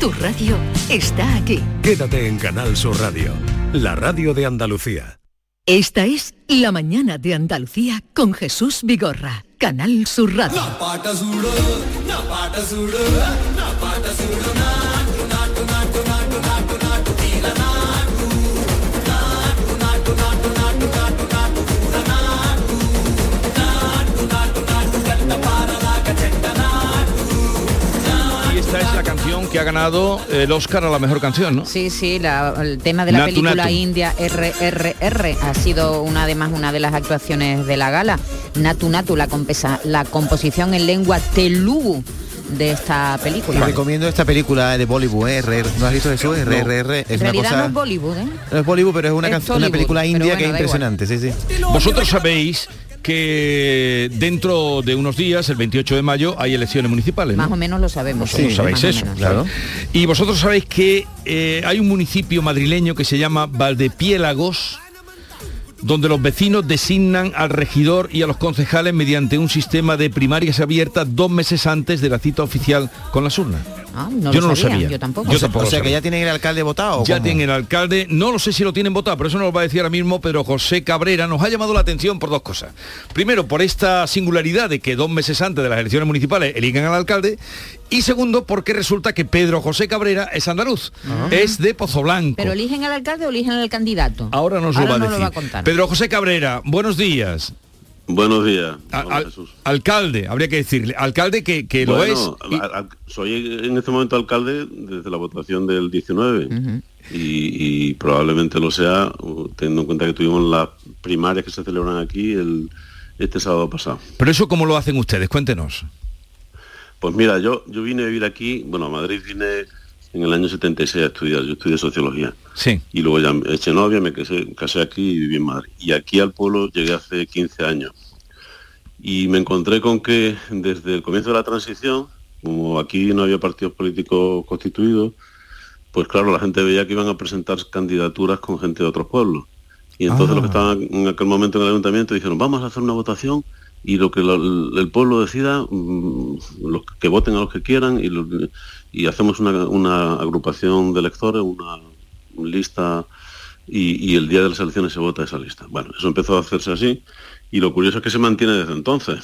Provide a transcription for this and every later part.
Tu radio está aquí. Quédate en Canal Sur Radio, la radio de Andalucía. Esta es La mañana de Andalucía con Jesús Vigorra, Canal Sur Radio. Que ha ganado el Oscar a la mejor canción, ¿no? Sí, sí, la- el tema de la Natu, película Natu. india RRR ha sido una además una de las actuaciones de la gala. Natu Natu, la, compesa- la composición en lengua telugu de esta Te película. recomiendo esta película de Bollywood, ¿eh? RR. ¿No has visto eso? RRR. Es En una no es Bollywood, ¿eh? No es Bollywood, pero es una, Es canción- una película india bueno, que es igual. impresionante, sí, sí. Vosotros sabéis que dentro de unos días, el 28 de mayo, hay elecciones municipales. ¿no? Más o menos lo sabemos. Vosotros sí, sabéis eso, menos. claro. Y vosotros sabéis que eh, hay un municipio madrileño que se llama Valdepiélagos, donde los vecinos designan al regidor y a los concejales mediante un sistema de primarias abiertas dos meses antes de la cita oficial con las urnas. Ah, no yo lo no sabía, lo sabía. yo tampoco. Yo o sea, tampoco o lo sea, que ya tienen el alcalde votado. ¿o Ya cómo? tienen el alcalde, no lo sé si lo tienen votado, pero eso nos lo va a decir ahora mismo Pedro José Cabrera. Nos ha llamado la atención por dos cosas. Primero, por esta singularidad de que dos meses antes de las elecciones municipales eligen al alcalde. Y segundo, porque resulta que Pedro José Cabrera es andaluz, es de Pozo Blanco. ¿Pero eligen al alcalde o eligen al candidato? Ahora nos lo Ahora va a nos decir. lo va a contar. Pedro José Cabrera, buenos días. Buenos días. Al- alcalde, habría que decirle. Alcalde que, que lo es. Y- al- soy en este momento alcalde desde la votación del 19 y, y probablemente lo sea teniendo en cuenta que tuvimos las primarias que se celebran aquí el, este sábado pasado. pero eso cómo lo hacen ustedes, cuéntenos. Pues mira, yo, yo vine a vivir aquí, bueno, a Madrid vine en el año 76 a estudiar, yo estudié sociología. Sí. Y luego ya me eché novia, me casé, casé aquí y viví en Madrid. Y aquí al pueblo llegué hace 15 años. Y me encontré con que desde el comienzo de la transición, como aquí no había partidos políticos constituidos, pues claro, la gente veía que iban a presentar candidaturas con gente de otros pueblos. Y entonces Ah. los que estaban en aquel momento en el ayuntamiento dijeron, vamos a hacer una votación y lo que lo- el pueblo decida, mm, los que voten a los que quieran y, lo- y hacemos una, una agrupación de electores, una, lista y, y el día de las elecciones se vota esa lista. Bueno, eso empezó a hacerse así y lo curioso es que se mantiene desde entonces.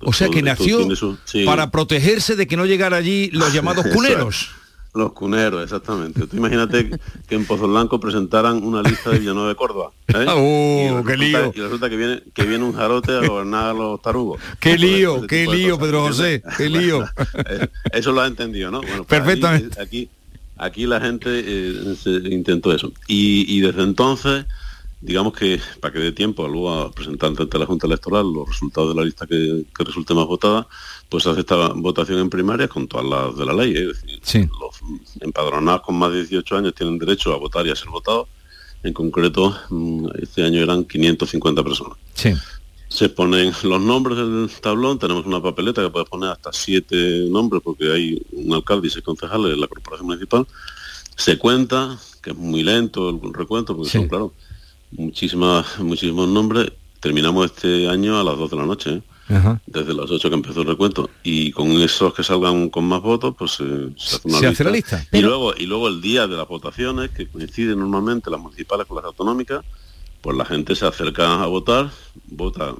O sea que nació tiene su- sí. para protegerse de que no llegara allí los llamados cuneros. Los cuneros, exactamente. Tú imagínate que en Pozo Blanco presentaran una lista de Villanueva de Córdoba. ¿eh? Oh, qué lío. Y resulta que viene, que viene un jarote a gobernar a los tarugos. Qué Ese lío, qué lío, Pedro José, qué lío. Eh, Eso lo ha entendido, ¿no? Bueno, pues Perfectamente. Aquí, aquí, aquí la gente eh, se intentó eso. Y, y desde entonces, digamos que para que dé tiempo luego a presentar ante la Junta Electoral los resultados de la lista que, que resulte más votada, pues hace esta votación en primarias con todas las de la ley. ¿eh? Es decir, Sí. los empadronados con más de 18 años tienen derecho a votar y a ser votados. En concreto, mm, este año eran 550 personas. Sí. Se ponen los nombres del tablón, tenemos una papeleta que puede poner hasta siete nombres porque hay un alcalde y seis concejales en la corporación municipal. Se cuenta, que es muy lento el recuento, porque Sí. son, claro, muchísimas, muchísimos nombres. Terminamos este año a las 2 de la noche, ¿eh? Ajá. desde las 8 que empezó el recuento. Y con esos que salgan con más votos, pues eh, se hace una Se hace la lista. y luego, y luego el día de las votaciones, que coinciden normalmente las municipales con las autonómicas, pues la gente se acerca a votar, vota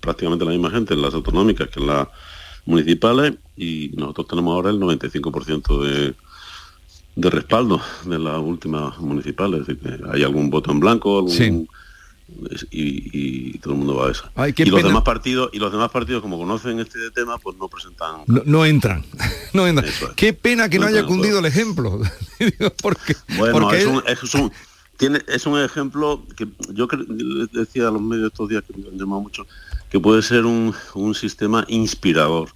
prácticamente la misma gente en las autonómicas que en las municipales y nosotros tenemos ahora el 95% de, de respaldo de las últimas municipales, es decir, que hay algún voto en blanco, algún, Sí. y, y todo el mundo va a eso. Ay, y los pena. demás partidos, y los demás partidos, como conocen este tema, pues no presentan No, no entran. No entran. Es. Qué pena que no, No haya cundido el ejemplo. Porque, Bueno, porque es él- un, es un- tiene, es un ejemplo que yo decía a los medios estos días que me han llamado mucho, que puede ser un, un sistema inspirador.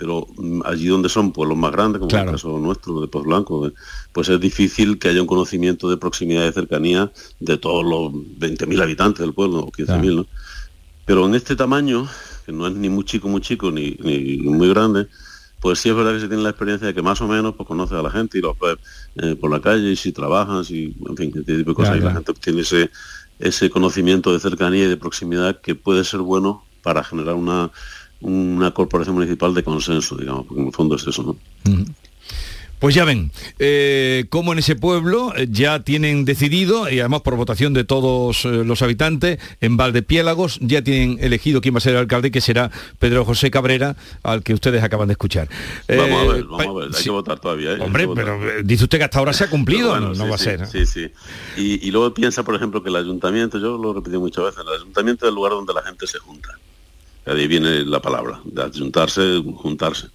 Pero mm, allí donde son pueblos más grandes, como Claro. el caso nuestro de Poz Blanco, de- pues es difícil que haya un conocimiento de proximidad y de cercanía de todos los 20.000 habitantes del pueblo, o 15.000, ¿no? Pero en este tamaño, que no es ni muy chico, muy chico, ni, ni muy grande, pues sí es verdad que se tiene la experiencia de que más o menos pues conoces a la gente y los ves eh, por la calle y si trabajan, si, en fin, este tipo de cosas, y la gente tiene ese, ese conocimiento de cercanía y de proximidad que puede ser bueno para generar una, una corporación municipal de consenso, digamos, porque en el fondo es eso, ¿no? Pues ya ven, eh, como en ese pueblo eh, ya tienen decidido, y además por votación de todos eh, los habitantes, en Valdepiélagos ya tienen elegido quién va a ser el alcalde, que será Pedro José Cabrera, al que ustedes acaban de escuchar. Vamos a ver, vamos a ver, hay sí. que votar todavía. Hombre, votar. pero dice usted que hasta ahora se ha cumplido, bueno, no, sí, no va sí, a ser. Sí, sí. Y, y luego piensa, por ejemplo, que el ayuntamiento, yo lo he repetido muchas veces, el ayuntamiento es el lugar donde la gente se junta. Ahí viene la palabra, de ayuntarse, juntarse.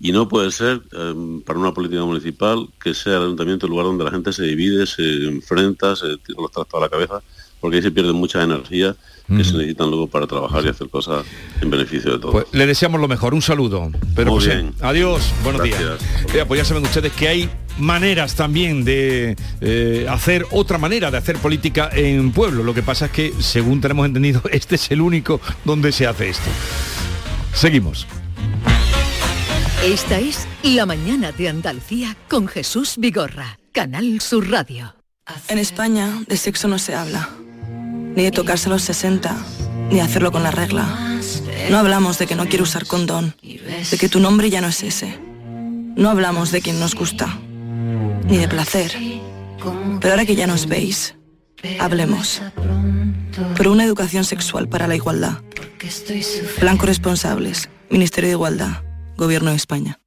Y no puede ser, eh, para una política municipal, que sea el ayuntamiento el lugar donde la gente se divide, se enfrenta, se tira los trastos a la cabeza, porque ahí se pierden muchas energías que se necesitan luego para trabajar y hacer cosas en beneficio de todos. Pues le deseamos lo mejor, un saludo. Pedro Muy José. bien. Adiós, buenos días. Pues ya saben ustedes que hay maneras también de eh, hacer otra manera de hacer política en pueblo. Lo que pasa es que, según tenemos entendido, este es el único donde se hace esto. Seguimos. Esta es La mañana de Andalucía con Jesús Vigorra, Canal Sur Radio. En España de sexo no se habla, ni de tocarse los 60, ni hacerlo con la regla. No hablamos de que no quiero usar condón, de que tu nombre ya no es ese. No hablamos de quien nos gusta, ni de placer. Pero ahora que ya nos veis, hablemos. Por una educación sexual para la igualdad. Plan corresponsables, Ministerio de Igualdad, Gobierno de España.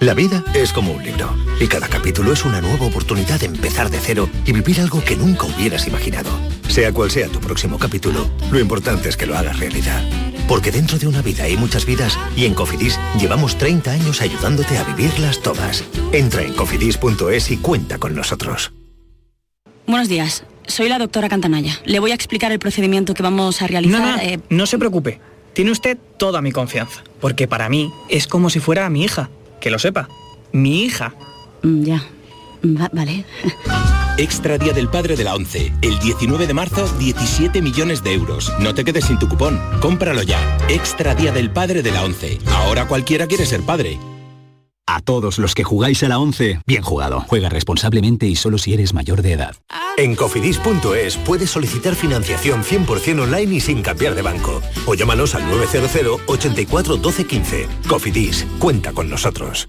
La vida es como un libro y cada capítulo es una nueva oportunidad de empezar de cero y vivir algo que nunca hubieras imaginado. Sea cual sea tu próximo capítulo, lo importante es que lo hagas realidad. Porque dentro de una vida hay muchas vidas y en Cofidis llevamos 30 años ayudándote a vivirlas todas. Entra en cofidis.es y cuenta con nosotros. Buenos días, soy la doctora Cantanaya. Le voy a explicar el procedimiento que vamos a realizar. No, no, eh, no se preocupe. Tiene usted toda mi confianza. Porque para mí es como si fuera mi hija. Que lo sepa. Mi hija. mm, ya. Va- vale. Extra Día del Padre de la ONCE. El 19 de marzo, 17 millones de euros. No te quedes sin tu cupón. Cómpralo ya. Extra Día del Padre de la ONCE. Ahora cualquiera quiere ser padre. A todos los que jugáis a la 11, bien jugado. Juega responsablemente y solo si eres mayor de edad. En cofidis.es puedes solicitar financiación 100% online y sin cambiar de banco. O llámanos al 900 84 12 15. Cofidis, cuenta con nosotros.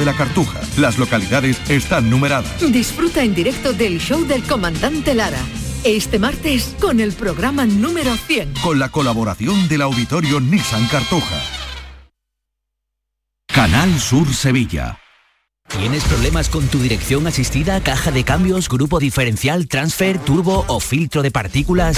la Cartuja. Las localidades están numeradas. Disfruta en directo del show del comandante Lara. Este martes con el programa número 100. Con la colaboración del auditorio Nissan Cartuja. Canal Sur Sevilla. ¿Tienes problemas con tu dirección asistida, caja de cambios, grupo diferencial, transfer, turbo o filtro de partículas?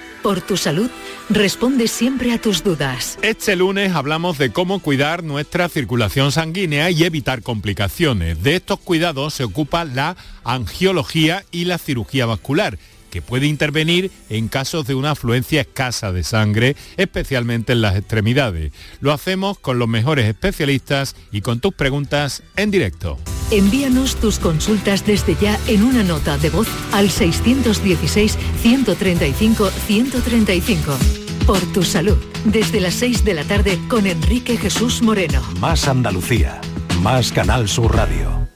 por tu salud, responde siempre a tus dudas. Este lunes hablamos de cómo cuidar nuestra circulación sanguínea y evitar complicaciones. De estos cuidados se ocupa la angiología y la cirugía vascular que puede intervenir en casos de una afluencia escasa de sangre, especialmente en las extremidades. Lo hacemos con los mejores especialistas y con tus preguntas en directo. Envíanos tus consultas desde ya en una nota de voz al 616-135-135. Por tu salud, desde las 6 de la tarde con Enrique Jesús Moreno. Más Andalucía, más Canal Sur Radio.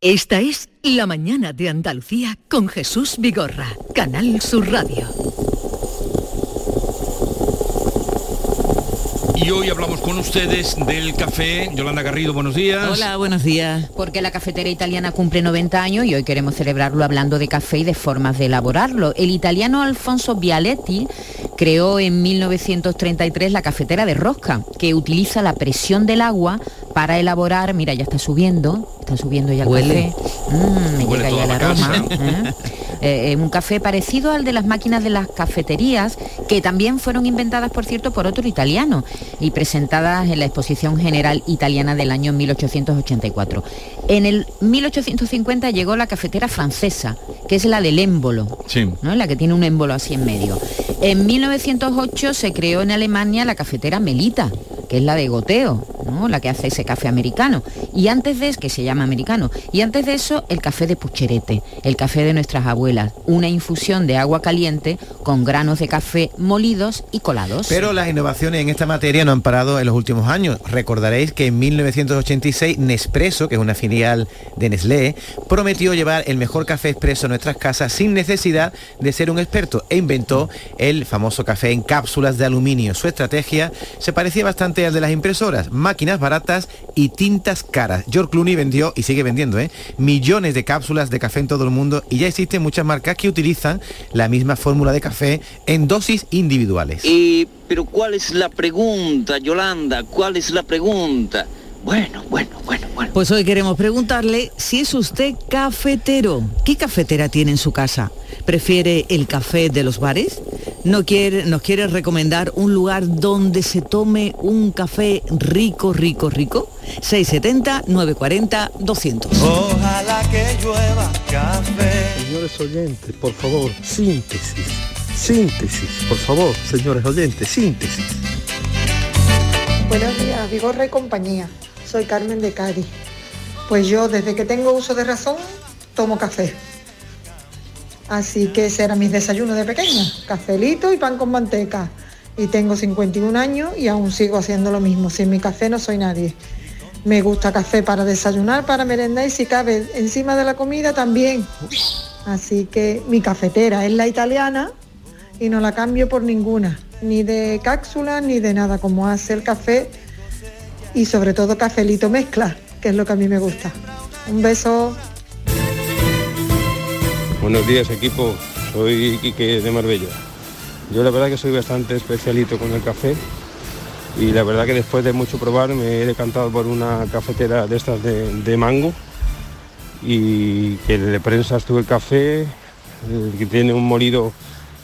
Esta es La Mañana de Andalucía con Jesús Vigorra, Canal Sur Radio. Y hoy hablamos con ustedes del café. Yolanda Garrido, buenos días. Hola, buenos días. Porque la cafetera italiana cumple 90 años y hoy queremos celebrarlo hablando de café y de formas de elaborarlo. El italiano Alfonso Bialetti creó en 1933 la cafetera de rosca, que utiliza la presión del agua para elaborar, mira, ya está subiendo, está subiendo ya el Huele. café. Mm, me Huele llega toda ya el la aroma. casa. ¿eh? Eh, un café parecido al de las máquinas de las cafeterías, que también fueron inventadas, por cierto, por otro italiano y presentadas en la Exposición General Italiana del año 1884. En el 1850 llegó la cafetera francesa, que es la del émbolo, Sí. ¿no? la que tiene un émbolo así en medio. En 1908 se creó en Alemania la cafetera Melita, que es la de goteo, ¿no? la que hace ese café americano. Y antes de eso, que se llama americano, y antes de eso el café de pucherete, el café de nuestras abuelas, una infusión de agua caliente con granos de café molidos y colados. Pero las innovaciones en esta materia no han parado en los últimos años. Recordaréis que en 1986 Nespresso, que es una filial de Nestlé, prometió llevar el mejor café expreso a nuestras casas sin necesidad de ser un experto e inventó el famoso café en cápsulas de aluminio. Su estrategia se parecía bastante al de las impresoras, máquinas baratas y tintas caras. George Clooney vendió y sigue vendiendo ¿eh? millones de cápsulas de café en todo el mundo y ya existen muchas marcas que utilizan la misma fórmula de café en dosis individuales. Eh, pero ¿cuál es la pregunta, Yolanda? ¿Cuál es la pregunta? Bueno, bueno, bueno, bueno. Pues hoy queremos preguntarle si es usted cafetero. ¿Qué cafetera tiene en su casa? ¿Prefiere el café de los bares? ¿No quiere, ¿Nos quiere recomendar un lugar donde se tome un café rico, rico, rico? 670 940 200. Ojalá que llueva café. Señores oyentes, por favor, síntesis. Síntesis, por favor, señores oyentes, síntesis. Buenos días, Vigorra y compañía. Soy Carmen de Cádiz. Pues yo desde que tengo uso de razón tomo café. Así que ese era mis desayunos de pequeña, cafelito y pan con manteca. Y tengo 51 años y aún sigo haciendo lo mismo. Sin mi café no soy nadie. Me gusta café para desayunar, para merendar y si cabe encima de la comida también. Así que mi cafetera es la italiana y no la cambio por ninguna, ni de cápsula ni de nada, como hace el café y sobre todo cafelito mezcla, que es lo que a mí me gusta. Un beso. Buenos días equipo, soy Quique de Marbella. Yo la verdad que soy bastante especialito con el café y la verdad que después de mucho probar me he decantado por una cafetera de estas de, mango y que le prensas tú el café, que tiene un molido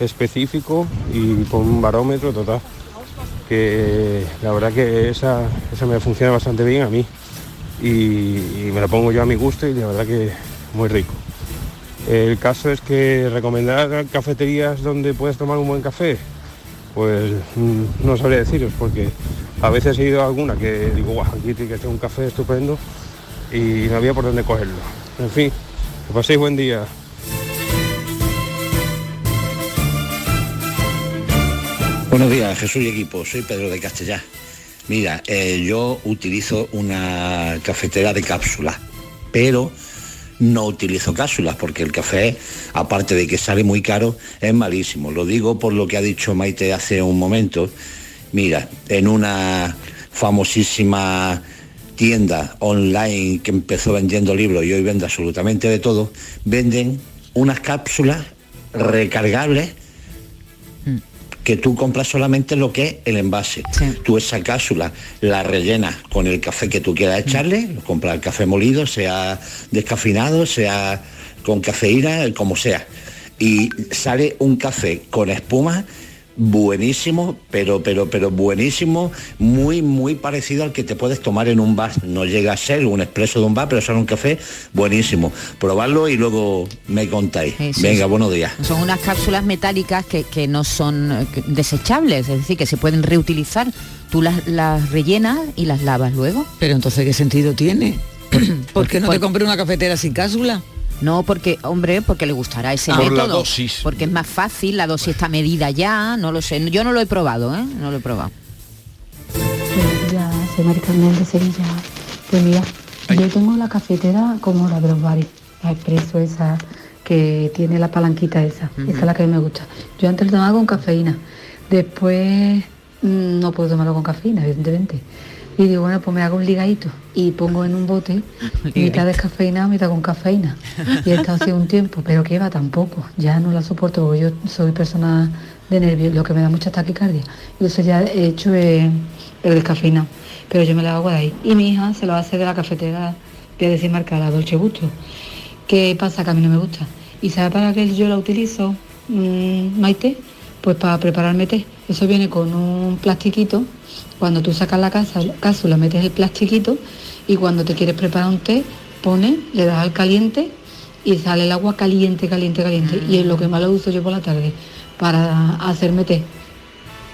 específico y con un barómetro total. Que la verdad que esa, esa me funciona bastante bien a mí y, y me la pongo yo a mi gusto y la verdad que muy rico. El caso es que recomendar cafeterías donde puedes tomar un buen café, pues mm, no sabría deciros, porque a veces he ido a alguna que digo, guau, que ser un café estupendo y no había por dónde cogerlo. En fin, que paséis buen día. Buenos días, Jesús y equipo. Soy Pedro de Castellá. Mira, eh, yo utilizo una cafetera de cápsulas, pero no utilizo cápsulas porque el café, aparte de que sale muy caro, es malísimo. Lo digo por lo que ha dicho Maite hace un momento. Mira, en una famosísima tienda online que empezó vendiendo libros y hoy vende absolutamente de todo, venden unas cápsulas recargables que tú compras solamente lo que es el envase. Tú esa cápsula la rellenas con el café que tú quieras echarle, lo compras el café molido, sea descafeinado, sea con cafeína, como sea. y sale un café con espuma buenísimo, pero pero pero buenísimo, muy muy parecido al que te puedes tomar en un bar. No llega a ser un expreso de un bar, pero sale un café buenísimo. Probarlo y luego me contáis. Venga, buenos días. Son unas cápsulas metálicas que, que no son eh, desechables, es decir, que se pueden reutilizar. Tú las, las rellenas y las lavas luego. Pero entonces, ¿qué sentido tiene? ¿Por qué no te compré una cafetera sin cápsula? No, porque, hombre, porque le gustará ese Ah, por método. la dosis. Porque es más fácil, la dosis está medida ya, no lo sé. Yo no lo he probado, ¿eh? No lo he probado. Ya, soy Mari Carmen de Sevilla. Pues mira, yo tengo la cafetera como la de los bares, la expreso esa que tiene la palanquita esa, esa es la que a mí me gusta. Yo antes lo tomaba con cafeína, después mm, no puedo tomarlo con cafeína, evidentemente. Y digo, bueno, pues me hago un ligadito y pongo en un bote mitad descafeinado, mitad con cafeína. Y he estado hace un tiempo, pero que va tampoco, ya no la soporto porque yo soy persona de nervios, lo que me da mucha taquicardia. Eso ya he hecho eh, el descafeinado, pero yo me la hago de ahí. Y mi hija se lo hace de la cafetera, voy a decir marca, la Dolce Gusto. ¿Qué pasa? Que a mí no me gusta. ¿Y sabe para qué yo la utilizo, mm, Maite? Pues para prepararme té. Eso viene con un plastiquito. Cuando tú sacas la casa, cápsula, metes el plastiquito y cuando te quieres preparar un té, pones, le das al caliente y sale el agua caliente, caliente, caliente. Y es lo que más lo uso yo por la tarde para hacerme té.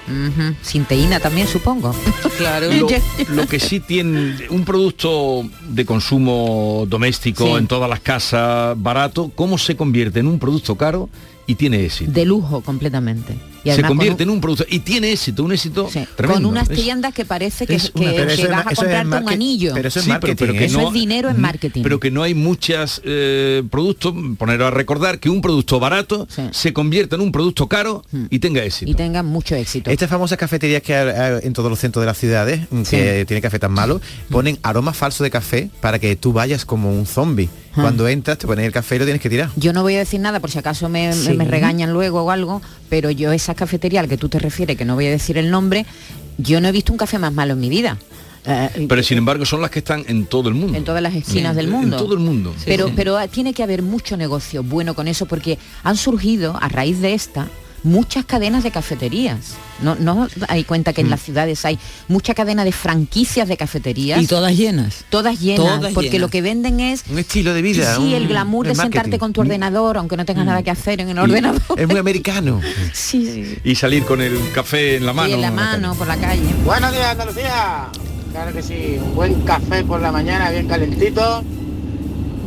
Ujú. Sin teína también, supongo. Claro. Lo, lo que sí tiene un producto de consumo doméstico Sí. en todas las casas barato, ¿cómo se convierte en un producto caro y tiene éxito? De lujo completamente. Y se convierte en un producto y tiene éxito, un éxito tremendo. con unas tiendas que parece que, es una- que eso vas a comprarte un anillo. pero eso es Sí, pero- marketing, pero que eso no- es dinero en marketing. pero que no hay muchas eh, productos, poner a recordar que un producto barato se convierta en un producto caro y tenga éxito. y tengan mucho éxito. Estas famosas cafeterías que hay en todos los centros de las ciudades, mm, que tienen café tan malo, ponen aroma falso de café para que tú vayas como un zombie. Ah. Cuando entras, te ponen el café y lo tienes que tirar. Yo no voy a decir nada por si acaso me, me- Sí. me regañan luego o algo, pero yo esa cafetería al que tú te refieres, que no voy a decir el nombre, yo no he visto un café más malo en mi vida. Eh, Pero sin embargo son las que están en todo el mundo. en todas las esquinas del mundo. En todo el mundo. pero, Sí. pero ah, tiene que haber mucho negocio bueno con eso porque han surgido a raíz de esta muchas cadenas de cafeterías. No, no hay cuenta que en Mm. las ciudades hay mucha cadena de franquicias de cafeterías. Y todas llenas. Todas llenas, Todas porque llenas. lo que venden es un estilo de vida. Sí, un- el glamour de marketing. sentarte con tu ordenador, aunque no tengas nada que hacer en el Y- ordenador. Es muy americano. Sí, sí. Y salir con el café en la mano. la en la mano, por la calle. Buenos días, Andalucía. Claro que sí, un buen café por la mañana, bien calentito.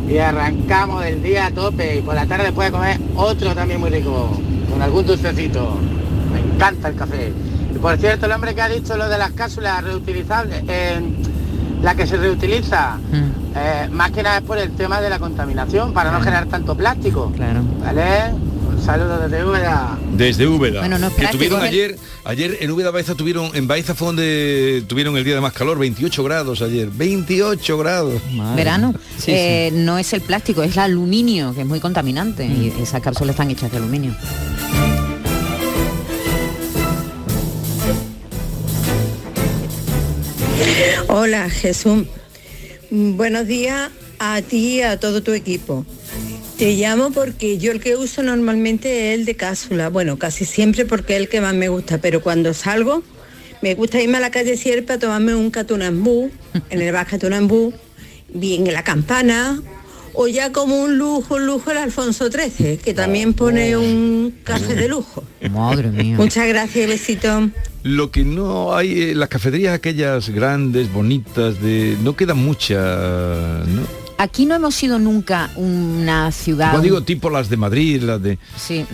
Y arrancamos el día a tope. Y por la tarde después de comer otro también muy rico, con algún dulcecito. Me encanta el café. Y por cierto, el hombre que ha dicho lo de las cápsulas reutilizables, eh, la que se reutiliza, eh, más que nada es por el tema de la contaminación, para no generar tanto plástico. Claro. ¿Vale? Un saludo desde Úbeda. Desde Úbeda. Bueno, no que tuvieron ayer, ayer en Úbeda Baeza tuvieron, en Baeza fue donde tuvieron el día de más calor, 28 grados ayer, 28 grados. Verano. Eh, No es el plástico, es el aluminio, que es muy contaminante. Y esas cápsulas están hechas de aluminio. Hola Jesús, Mm, buenos días a ti y a todo tu equipo. Te llamo porque yo el que uso normalmente es el de cápsula, bueno, casi siempre porque es el que más me gusta, pero cuando salgo me gusta irme a la calle Sierpa a tomarme un catunambú, en el bar catunambú, bien en la campana, o ya como un lujo, un lujo el Alfonso XIII, que también pone un café de lujo. Madre mía. Muchas gracias, besito. Lo que no hay, eh, las cafeterías aquellas grandes, bonitas, de no quedan muchas, ¿no? Aquí no hemos sido nunca una ciudad... Como digo, tipo las de Madrid, las de, Sí,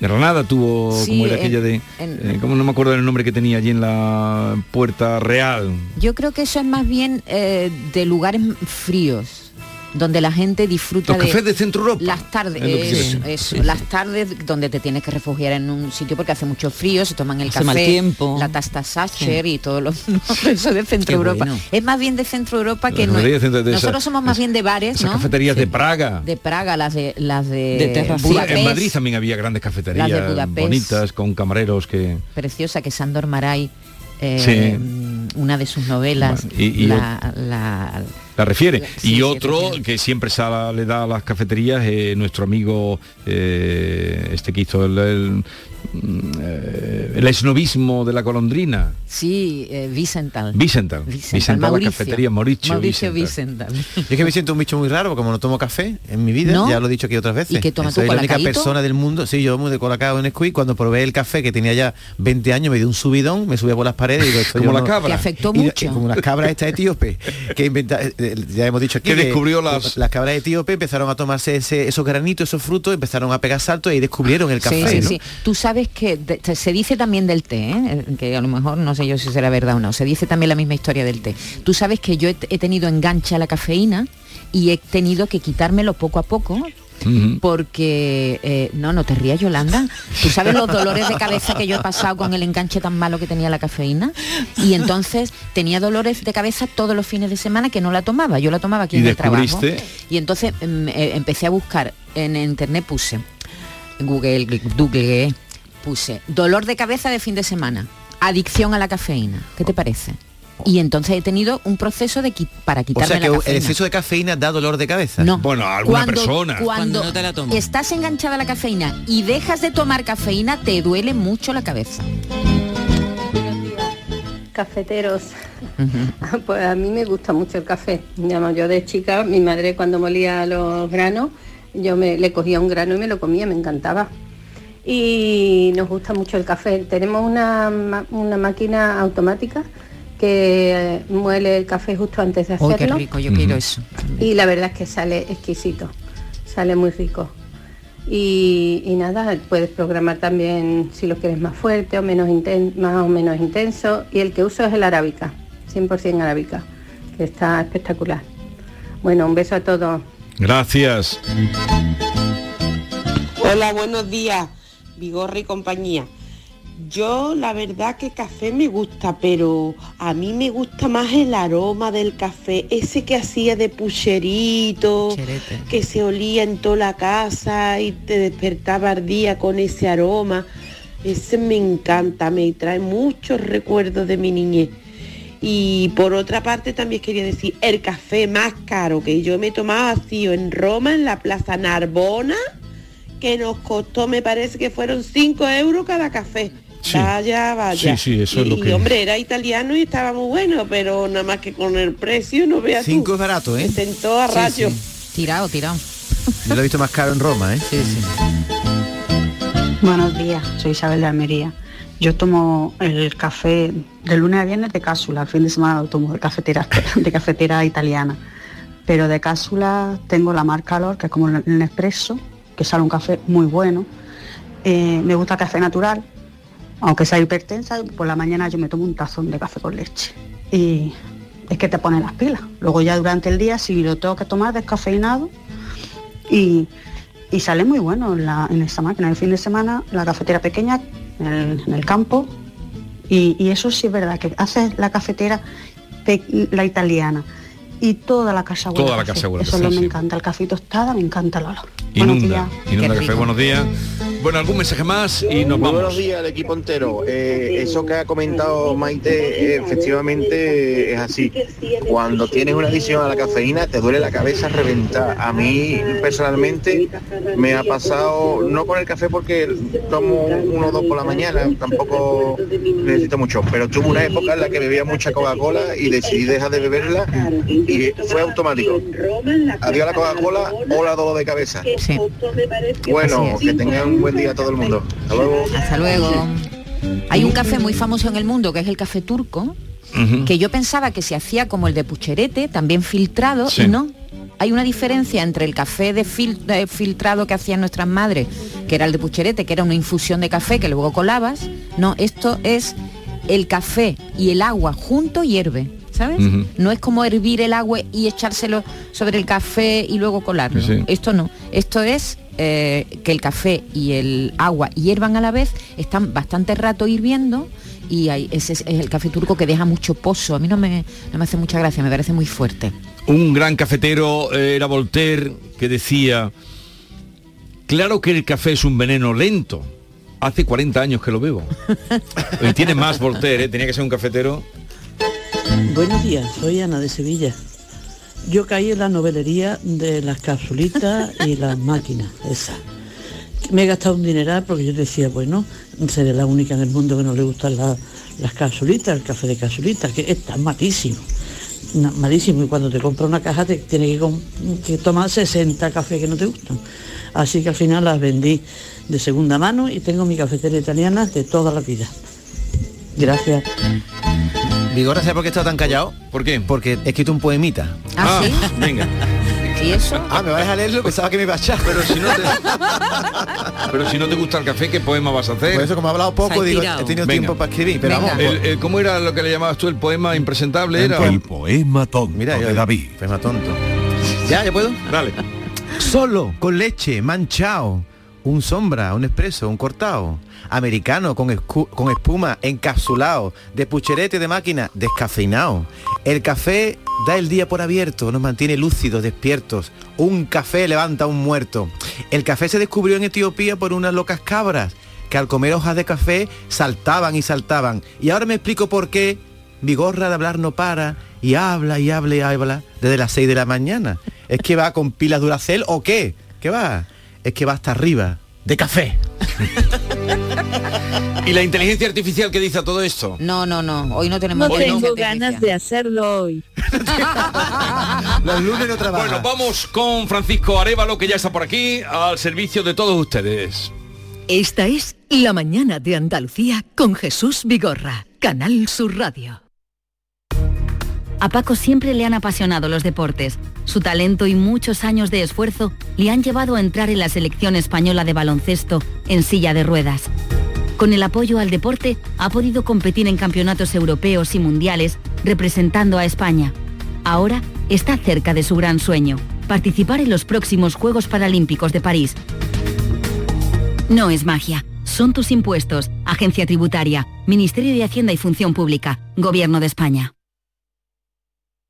Granada tuvo, Sí, como era en- aquella de, en- eh, como no me acuerdo del nombre que tenía allí en la Puerta Real. yo creo que eso es más bien eh, de lugares fríos donde la gente disfruta Los de cafés de Centro Europa. las tardes eso, decir. eso, Sí, las tardes donde te tienes que refugiar en un sitio porque hace mucho frío se toman el Hace café mal tiempo. la tasta Sacher Sí. y todo lo eso de Centro Qué Europa bueno. es más bien de Centro Europa que no de nosotros esa- somos más bien de bares Esas ¿no? cafeterías de Praga. de Praga las de las de, De Budapest, en Madrid también había grandes cafeterías Las de Budapest. bonitas con camareros que preciosa que Sandor Maray eh, Sí. una de sus novelas Y- y la, la- La refiere. Sí, y sí, otro que siempre sale, le da a las cafeterías, eh, nuestro amigo, eh, este que hizo el, el, eh, el esnovismo de la golondrina. Sí, eh, Vicental. Vicental. Vicental, Vicental, la Mauricio. cafetería Mauricio, Mauricio Vicental. Vicental. Yo es que me siento un bicho muy raro, porque como no tomo café en mi vida, ¿No? ya lo he dicho aquí otras veces. ¿Y qué tomas tú, Soy la única persona del mundo, sí, yo muy de colacao en Nesquik, cuando probé el café que tenía ya 20 años, me dio un subidón, me subía por las paredes y digo, esto Como la no- cabra. Te afectó Y- y mucho. como las cabras esta etíope, que inventa, eh, eh, ya hemos dicho aquí Que descubrió las- las cabras etíope empezaron a tomarse ese- esos granitos, esos frutos, empezaron a pegar saltos y descubrieron el café. sí, sí, ¿no? sí. Tú sabes que de- se dice también del té, ¿eh? que a lo mejor no sé yo si será verdad o no, se dice también la misma historia del té. Tú sabes que yo he, he tenido enganche a la cafeína y he tenido que quitármelo poco a poco porque eh, no no te rías Yolanda. Tú sabes los dolores de cabeza que yo he pasado con el enganche tan malo que tenía la cafeína y entonces tenía dolores de cabeza todos los fines de semana que no la tomaba yo la tomaba aquí en el trabajo. y entonces em, eh, empecé a buscar en internet puse Google Google puse dolor de cabeza de fin de semana adicción a la cafeína ¿qué te parece? y entonces he tenido un proceso de qui- para O quitarme sea que la el exceso de cafeína da dolor de cabeza. no. Bueno, a alguna cuando, persona. Cuando, Cuando no te la tomas. estás enganchada a la cafeína y dejas de tomar cafeína, te duele mucho la cabeza. Cafeteros. Pues a mí me gusta mucho el café. Yo de chica, mi madre cuando molía los granos, yo me, le cogía un grano y me lo comía, me encantaba. Y nos gusta mucho el café. Tenemos una, una máquina automática que muele el café justo antes de hacerlo. qué rico, yo quiero eso. Y la verdad es que sale exquisito, sale muy rico. Y, y nada, puedes programar también si lo quieres más fuerte o menos inten- más o menos intenso. Y el que uso es el arábica, 100% arábica, que está espectacular. Bueno, un beso a todos. Gracias. Hola, buenos días, Vigorra y compañía. Yo la verdad que café me gusta, pero a mí me gusta más el aroma del café, ese que hacía de pucherito, que se olía en toda la casa y te despertaba al día con ese aroma. Ese me encanta, me trae muchos recuerdos de mi niñez. Y por otra parte también quería decir, el café más caro que yo me tomaba vacío en Roma, en la Plaza Narbona, que nos costó, me parece que fueron 5 euros cada café. Sí. Vaya, vaya. Sí, sí, eso es lo que- y, hombre, era italiano y estaba muy bueno, pero nada más que con el precio, no veas Cinco tú. es barato, ¿eh? Me sentó a Sí, rayo. sí. Tirado, tirado. Yo lo he visto más caro en Roma, ¿eh? Sí, sí. Buenos días, soy Isabel de Almería. Yo tomo el café de lunes a viernes de cápsula, el fin de semana lo tomo de cafetera, de cafetera italiana. Pero de cápsula tengo la marca Lor, que es como el Nespresso, que sale un café muy bueno. Eh, me gusta café natural, aunque sea hipertensa, por la mañana yo me tomo un tazón de café con leche. Y es que te pone las pilas. Luego ya durante el día, si lo tengo que tomar descafeinado, y, y sale muy bueno en, la- esa máquina. El fin de semana, la cafetera pequeña en el, en el campo. Y, y eso sí es verdad, que haces la cafetera, la italiana. Y toda la casa huele Toda la casa huele Eso café, es lo que sí. me encanta. El café tostada, me encanta el olor. Buenos Inunda, días. inunda café, buenos días. Bueno, algún mensaje más y nos Muy vamos. buenos días al equipo entero. Eh, eso que ha comentado Maite, eh, efectivamente es así. Cuando tienes una adicción a la cafeína, te duele la cabeza reventar. A mí personalmente me ha pasado, no con el café porque tomo uno o dos por la mañana, tampoco necesito mucho, pero tuve una época en la que bebía mucha Coca-Cola y decidí dejar de beberla y fue automático. Adiós a la Coca-Cola, hola dolor de cabeza. Bueno, que tengan un buen día todo el mundo. Hasta luego. Hasta luego. Hay un café muy famoso en el mundo que es el café turco, que yo pensaba que se hacía como el de Pucherete, también filtrado, Sí. y no. Hay una diferencia entre el café de, fil- de filtrado que hacían nuestras madres, que era el de Pucherete, que era una infusión de café que luego colabas. No, esto es el café y el agua junto hierve, ¿sabes? No es como hervir el agua y echárselo sobre el café y luego colarlo. Sí, sí. Esto no. Esto es eh, que el café y el agua hiervan a la vez, están bastante rato hirviendo y hay- ese es, es el café turco que deja mucho pozo. A mí no me, no me hace mucha gracia, me parece muy fuerte. Un gran cafetero eh, era Voltaire que decía, claro que el café es un veneno lento. Hace 40 años que lo bebo. Y tiene más Voltaire, ¿eh? tenía que ser un cafetero. Buenos días, soy Ana de Sevilla. yo caí en la novelería de las capsulitas y las máquinas, esas. Me he gastado un dineral porque yo decía, bueno, seré la única en el mundo que no le gustan la- las capsulitas, el café de capsulitas, que es tan malísimo. malísimo y cuando te compras una caja te tienes que, que tomar 60 cafés que no te gustan. Así que al final las vendí de segunda mano y tengo mi cafetera italiana de toda la vida. Gracias. Vigorra, ¿sabes por qué está tan callado? ¿Por qué? Porque he escrito un poemita. ¿Ah, sí? Venga. ¿Y eso? Ah, ¿me vas a leerlo? Pensaba que me iba a echar. Pero si no te, pero si no te gusta el café, ¿qué poema vas a hacer? Por eso, como he hablado poco, digo, he tenido Venga. tiempo para escribir. Pero vamos, El- el- ¿Cómo era lo que le llamabas tú el poema impresentable? Era El poema tonto Mira, yo- de David. Poema tonto. ¿Ya? ¿Ya puedo? Dale. Solo, con leche, manchado. Un sombra, un expreso, un cortado. Americano, con, con espuma, encapsulado. De pucherete de máquina, descafeinado. El café da el día por abierto, nos mantiene lúcidos, despiertos. Un café levanta a un muerto. El café se descubrió en Etiopía por unas locas cabras que al comer hojas de café saltaban y saltaban. Y ahora me explico por qué mi gorra de hablar no para y habla y habla y habla desde las 6 de la mañana. ¿Es que va con pilas Duracell o qué? ¿Qué va? Es que va hasta arriba de café. ¿Y la inteligencia artificial qué dice a todo esto? No, no, no. Hoy no tenemos No tengo ganas de hacerlo hoy. Los lunes no trabajan. Bueno, vamos con Francisco Arevalo, que ya está por aquí, al servicio de todos ustedes. Esta es La mañana de Andalucía con Jesús Vigorra, Canal Sur Radio. A Paco siempre le han apasionado los deportes. Su talento y muchos años de esfuerzo le han llevado a entrar en la selección española de baloncesto en silla de ruedas. Con el apoyo al deporte ha podido competir en campeonatos europeos y mundiales representando a España. Ahora está cerca de su gran sueño, participar en los próximos Juegos Paralímpicos de París. No es magia, son tus impuestos, Agencia Tributaria, Ministerio de Hacienda y Función Pública, Gobierno de España.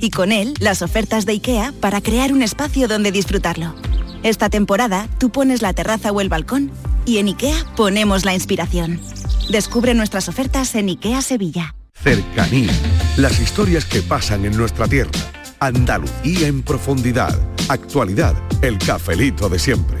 y con él las ofertas de IKEA para crear un espacio donde disfrutarlo. Esta temporada tú pones la terraza o el balcón y en IKEA ponemos la inspiración. Descubre nuestras ofertas en IKEA Sevilla. Cercanía. Las historias que pasan en nuestra tierra. Andalucía en profundidad. Actualidad. El cafelito de siempre.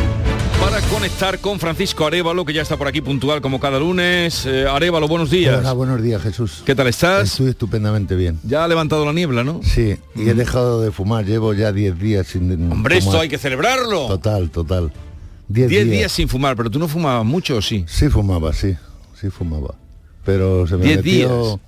Para conectar con Francisco Arevalo, que ya está por aquí puntual como cada lunes. Eh, Arevalo, buenos días. Hola, buenos días, Jesús. ¿Qué tal estás? Estoy estupendamente bien. Ya ha levantado la niebla, ¿no? Sí, y he dejado de fumar, llevo ya 10 días sin Hombre, esto hay que celebrarlo. Total, total. 10 10 días. días sin fumar, pero tú no fumabas mucho, ¿o sí? Sí fumaba, sí, sí fumaba. Pero se me 10 metió días.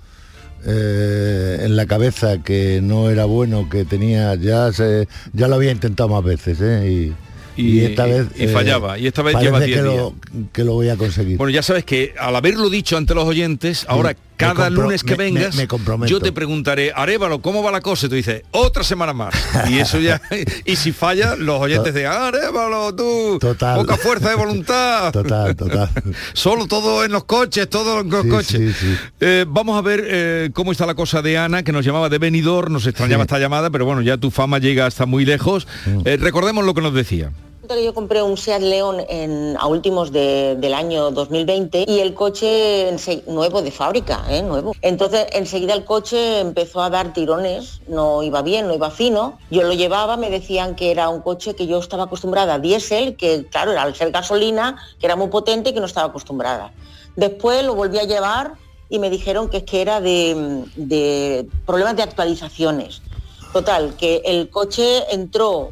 eh, en la cabeza que no era bueno, que tenía, ya se, ya lo había intentado más veces, ¿eh? Y, Y- esta y- vez y fallaba, y esta vez lleva parece 10 que lo, que lo voy a conseguir. Bueno, ya sabes que al haberlo dicho ante los oyentes, ahora cada lunes que me- me- vengas, me comprometo. yo te preguntaré, Arevalo, ¿cómo va la cosa? Y tú dices, otra semana más. Y eso ya, y si falla, los oyentes de Arevalo, tú, Total. poca fuerza de voluntad. Total, total. Solo todo en los coches, todo en los Sí, coches. sí. Eh, vamos a ver eh, cómo está la cosa de Ana, que nos llamaba de Benidorm, nos extrañaba esta llamada, pero bueno, ya tu fama llega hasta muy lejos. Mm. Eh, recordemos lo que nos decía. Yo compré un Seat León a últimos de- del año 2020 y el coche nuevo de fábrica, ¿eh? nuevo. Entonces enseguida el coche empezó a dar tirones, no iba bien, no iba fino. Yo lo llevaba, me decían que era un coche que yo estaba acostumbrada a diésel, que claro, era al ser gasolina, que era muy potente y que no estaba acostumbrada. Después lo volví a llevar y me dijeron que es que era de problemas de actualizaciones. Total, que el coche entró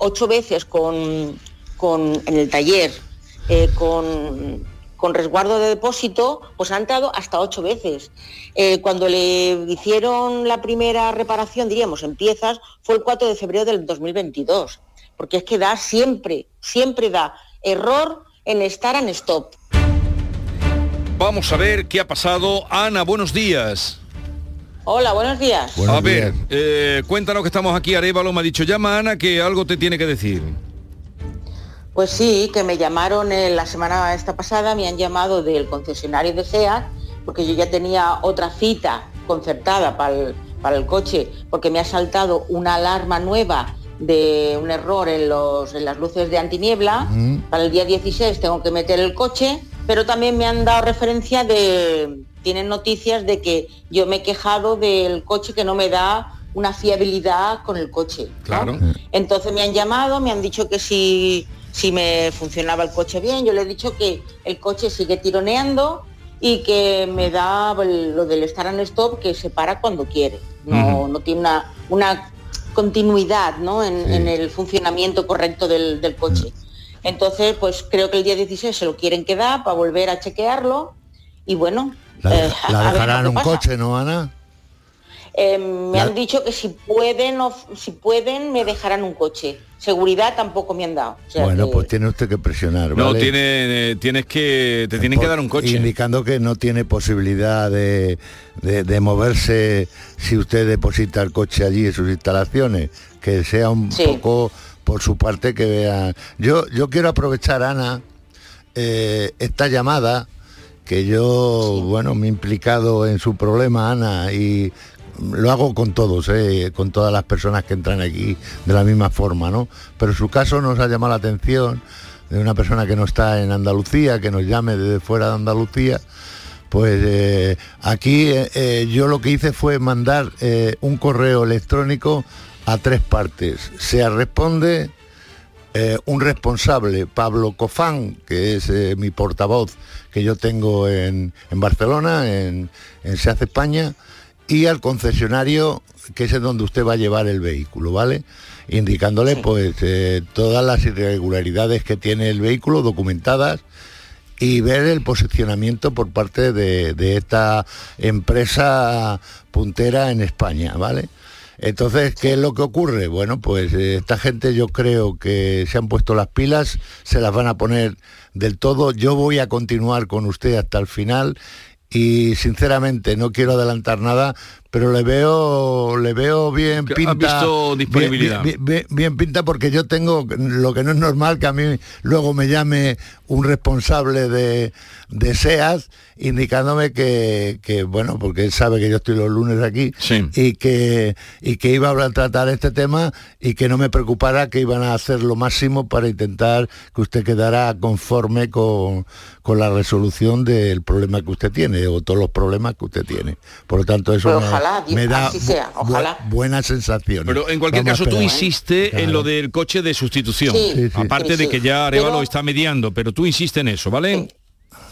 ocho veces con, con- en el taller eh, con, con resguardo de depósito, pues ha entrado hasta ocho veces. Eh, cuando le hicieron la primera reparación, diríamos, en piezas, fue el 4 de febrero del 2022, porque es que da siempre, siempre da error en estar en stop. Vamos a ver qué ha pasado. Ana, buenos días. Hola, buenos días. a ver, eh, cuéntanos que estamos aquí, Arevalo me ha dicho, llama a Ana que algo te tiene que decir. Pues sí, que me llamaron eh, la semana esta pasada, me han llamado del concesionario de SEAT, porque yo ya tenía otra cita concertada para el, para el coche, porque me ha saltado una alarma nueva de un error en, los, en las luces de antiniebla. Para el día 16 tengo que meter el coche, pero también me han dado referencia de, tienen noticias de que yo me he quejado del coche que no me da una fiabilidad con el coche. ¿no? Claro. Entonces me han llamado, me han dicho que si, si me funcionaba el coche bien, yo le he dicho que el coche sigue tironeando y que me da lo del estar en stop que se para cuando quiere. No, no tiene una, una continuidad ¿no? en, Sí. en el funcionamiento correcto del, del coche. Entonces, pues creo que el día 16 se lo quieren quedar para volver a chequearlo y bueno, La, eh, la a ver dejarán un pasa. coche, ¿no, Ana? Eh, me La- han dicho que si pueden, of- si pueden, me dejarán un coche. Seguridad tampoco me han dado. O sea Bueno, que- pues tiene usted que presionar, No, tiene, eh, tienes que, te tienen que dar un coche. Indicando que no tiene posibilidad de, de- de moverse si usted deposita el coche allí en sus instalaciones, que sea un Sí. poco por su parte que vea. Yo, yo quiero aprovechar, Ana, eh, esta llamada, que yo, bueno, me he implicado en su problema, Ana, y lo hago con todos, eh, con todas las personas que entran aquí de la misma forma, ¿no? Pero su caso nos ha llamado la atención de una persona que no está en Andalucía, que nos llame desde fuera de Andalucía. Pues eh, aquí eh, yo lo que hice fue mandar un correo electrónico a tres partes. Se responde eh, un responsable, Pablo Cofán, que es eh, mi portavoz que yo tengo en, en Barcelona, en, en SEAT España, y al concesionario, que es en donde usted va a llevar el vehículo, ¿vale? Indicándole pues eh, todas las irregularidades que tiene el vehículo documentadas y ver el posicionamiento por parte de, de esta empresa puntera en España, ¿vale? Entonces, ¿qué es lo que ocurre? Bueno, pues eh, esta gente yo creo que se han puesto las pilas, se las van a poner del todo. Yo voy a continuar con usted hasta el final y sinceramente no quiero adelantar nada, pero le veo le veo bien ¿Has pinta. visto bien- disponibilidad? bien- bien- bien pinta porque yo tengo lo que no es normal que a mí luego me llame un responsable de, de SEAT indicándome que, que, bueno porque él sabe que yo estoy los lunes aquí y que y que iba a tratar este tema y que no me preocupara que iban a hacer lo máximo para intentar que usted quedara conforme con, con la resolución del problema que usted tiene o todos los problemas que usted tiene por lo tanto eso Pues me- Ojalá, me da así sea, ojalá. bu- buena sensación. Pero en cualquier Vamos caso tú insistes en lo del coche de sustitución. Sí. Sí, sí. Aparte Sí, de sí. que ya Arevalo Pero- está mediando, pero tú insistes en eso, ¿vale?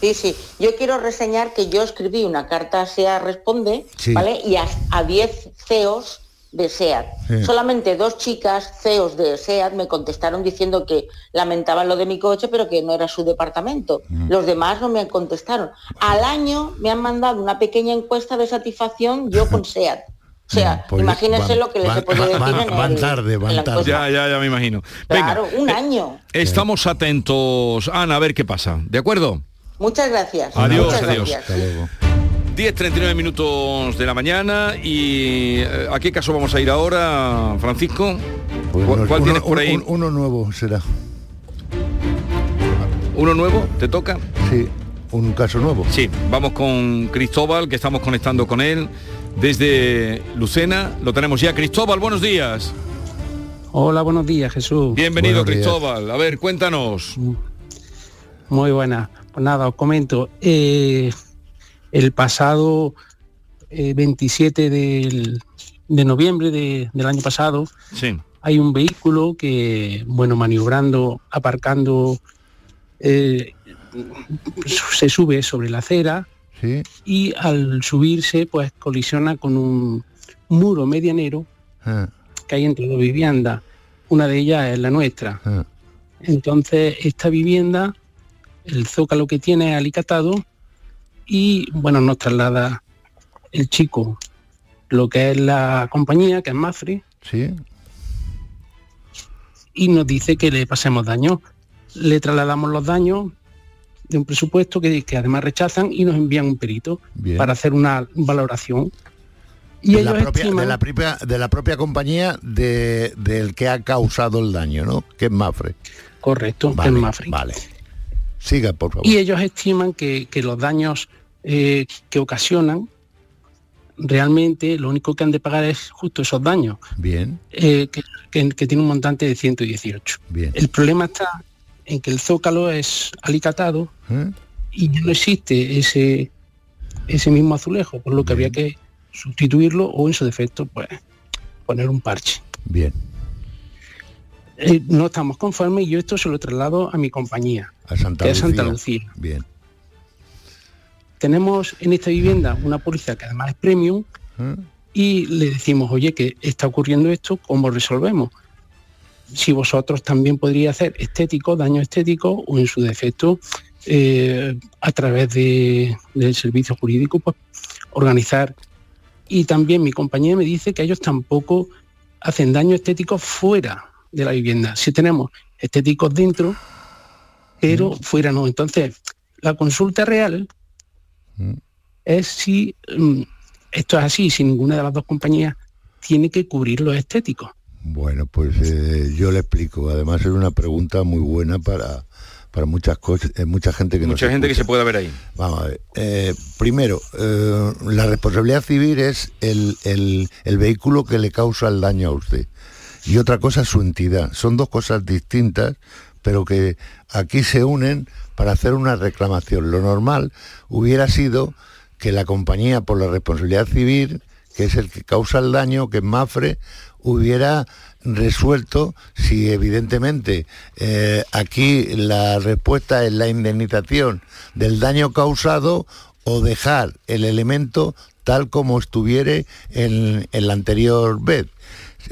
Sí, sí. Yo quiero reseñar que yo escribí una carta a SEA Responde, Sí. ¿vale? Y a, a 10 CEOs de SEAT. Sí. Solamente dos chicas CEOs de SEAT me contestaron diciendo que lamentaban lo de mi coche, pero que no era su departamento. Mm. Los demás no me contestaron. Al año me han mandado una pequeña encuesta de satisfacción yo con SEAT. O sea, Pues imagínense van- lo que les he podido decir van- en, van el- tarde, van tarde. Ya, ya, ya me imagino. Claro, un eh, año. estamos atentos, Ana, a ver qué pasa. ¿De acuerdo? Muchas gracias. Adiós, Muchas adiós. gracias. 10.39 minutos de la mañana y eh, ¿a qué caso vamos a ir ahora, Francisco? Pues ¿Cuál, no, cuál uno- tienes por ahí? un- uno nuevo será. ¿Uno nuevo? ¿Te toca? Sí, un caso nuevo. Sí, vamos con Cristóbal, que estamos conectando con él desde Lucena. Lo tenemos ya. Cristóbal, buenos días. Hola, buenos días, Jesús. Bienvenido, Buenos días. Cristóbal. A ver, cuéntanos. Muy buena. Pues nada, os comento. eh, el pasado eh, 27 del- de noviembre de- del año pasado Sí. hay un vehículo que, bueno, maniobrando, aparcando, eh, se sube sobre la acera Sí. y al subirse pues colisiona con un muro medianero Ah, que hay entre dos viviendas. Una de ellas es la nuestra. ah. Entonces, esta vivienda, el zócalo que tiene es alicatado y, bueno, nos traslada el chico lo que es la compañía, que es Mafre, Sí. y nos dice que le pasemos daños. Le trasladamos los daños de un presupuesto que, que además rechazan y nos envían un perito Bien. para hacer una valoración. Y de, la propia, estiman- de, la propia, de la propia compañía de, del que ha causado el daño, ¿no? Que es Mafre. Correcto, que es Mafre. Vale. Siga, por favor. Y ellos estiman que, que los daños eh, que ocasionan, realmente lo único que han de pagar es justo esos daños, Bien, eh, que, que- que tiene un montante de 118. bien. El problema está en que el zócalo es alicatado ¿Eh? y ya no existe ese, ese mismo azulejo, por lo que habría que sustituirlo o en su defecto pues poner un parche. Bien. Eh, no estamos conformes y yo esto se lo traslado a mi compañía, A Santa que es Lucía. Santa Lucía. Bien. Tenemos en esta vivienda una póliza que además es premium ¿Eh? y le decimos, oye, que está ocurriendo esto, ¿cómo resolvemos? Si vosotros también podría hacer estético, daño estético o en su defecto, eh, a través de- del servicio jurídico, pues organizar. Y también mi compañía me dice que ellos tampoco hacen daño estético fuera de la vivienda. Si tenemos estéticos dentro, pero fuera no. Entonces, la consulta real es si mm, esto es así, si ninguna de las dos compañías tiene que cubrir los estéticos. Bueno, pues eh, yo le explico. Además es una pregunta muy buena para, para muchas cosas, eh, mucha gente que Mucha gente que se pueda ver ahí. Vamos a ver. eh, primero, eh, la responsabilidad civil es el, el- el vehículo que le causa el daño a usted. Y otra cosa su entidad. Son dos cosas distintas, pero que aquí se unen para hacer una reclamación. Lo normal hubiera sido que la compañía por la responsabilidad civil, que es el que causa el daño, que es Mafre, hubiera resuelto si evidentemente eh, aquí la respuesta es la indemnización del daño causado o dejar el elemento tal como estuviere en, en la anterior vez.